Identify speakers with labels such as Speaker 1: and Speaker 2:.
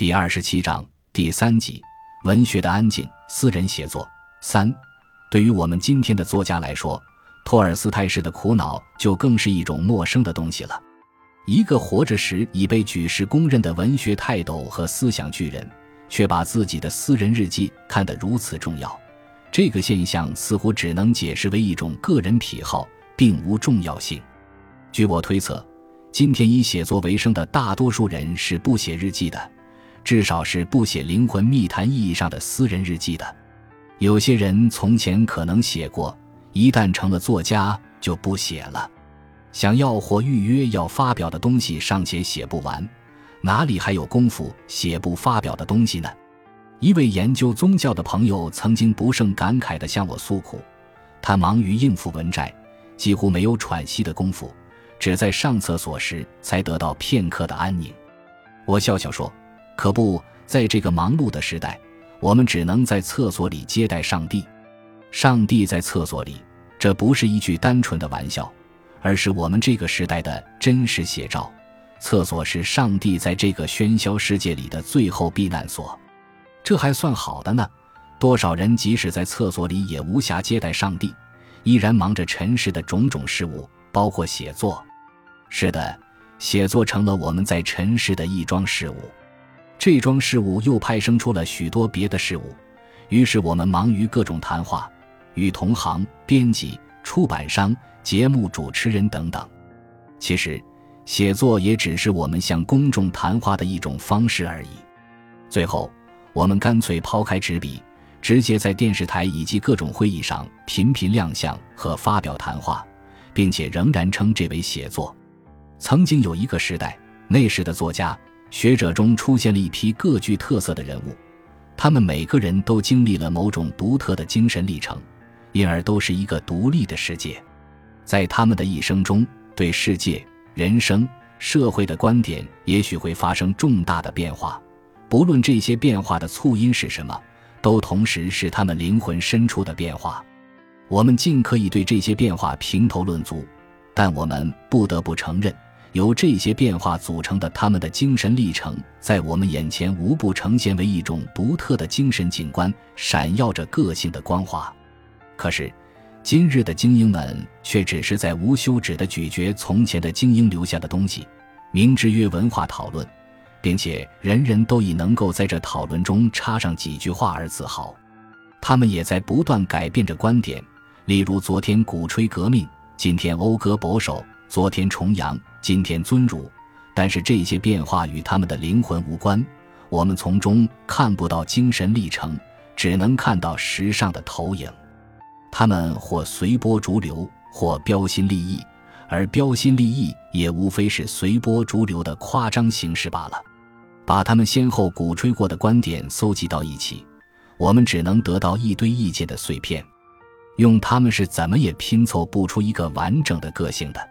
Speaker 1: 第二十七章第三集：文学的安静，私人写作。三，对于我们今天的作家来说，托尔斯泰式的苦恼就更是一种陌生的东西了。一个活着时已被举世公认的文学泰斗和思想巨人，却把自己的私人日记看得如此重要，这个现象似乎只能解释为一种个人癖好，并无重要性。据我推测，今天以写作为生的大多数人是不写日记的，至少是不写灵魂密谈意义上的私人日记的。有些人从前可能写过，一旦成了作家就不写了。想要或预约要发表的东西尚且写不完，哪里还有功夫写不发表的东西呢？一位研究宗教的朋友曾经不胜感慨地向我诉苦，他忙于应付文债，几乎没有喘息的功夫，只在上厕所时才得到片刻的安宁。我笑笑说：“可不在这个忙碌的时代，我们只能在厕所里接待上帝。上帝在厕所里，这不是一句单纯的玩笑。”而是我们这个时代的真实写照。厕所是上帝在这个喧嚣世界里的最后避难所，这还算好的呢。多少人即使在厕所里也无暇接待上帝，依然忙着尘世的种种事物，包括写作。是的，写作成了我们在尘世的一桩事物。这桩事物又派生出了许多别的事物，于是我们忙于各种谈话，与同行、编辑、出版商。节目主持人等等，其实，写作也只是我们向公众谈话的一种方式而已。最后，我们干脆抛开纸笔，直接在电视台以及各种会议上频频亮相和发表谈话，并且仍然称这为写作。曾经有一个时代，那时的作家、学者中出现了一批各具特色的人物，他们每个人都经历了某种独特的精神历程，因而都是一个独立的世界。在他们的一生中，对世界、人生、社会的观点也许会发生重大的变化。不论这些变化的促因是什么，都同时是他们灵魂深处的变化。我们尽可以对这些变化评头论足，但我们不得不承认，由这些变化组成的他们的精神历程，在我们眼前无不呈现为一种独特的精神景观，闪耀着个性的光华。可是。今日的精英们却只是在无休止地咀嚼从前的精英留下的东西，明之曰文化讨论，并且人人都以能够在这讨论中插上几句话而自豪。他们也在不断改变着观点，例如昨天鼓吹革命，今天讴歌保守；昨天崇洋，今天尊儒。但是这些变化与他们的灵魂无关，我们从中看不到精神历程，只能看到时尚的投影。他们或随波逐流，或标新立异，而标新立异也无非是随波逐流的夸张形式罢了。把他们先后鼓吹过的观点搜集到一起，我们只能得到一堆意见的碎片，用他们是怎么也拼凑不出一个完整的个性的。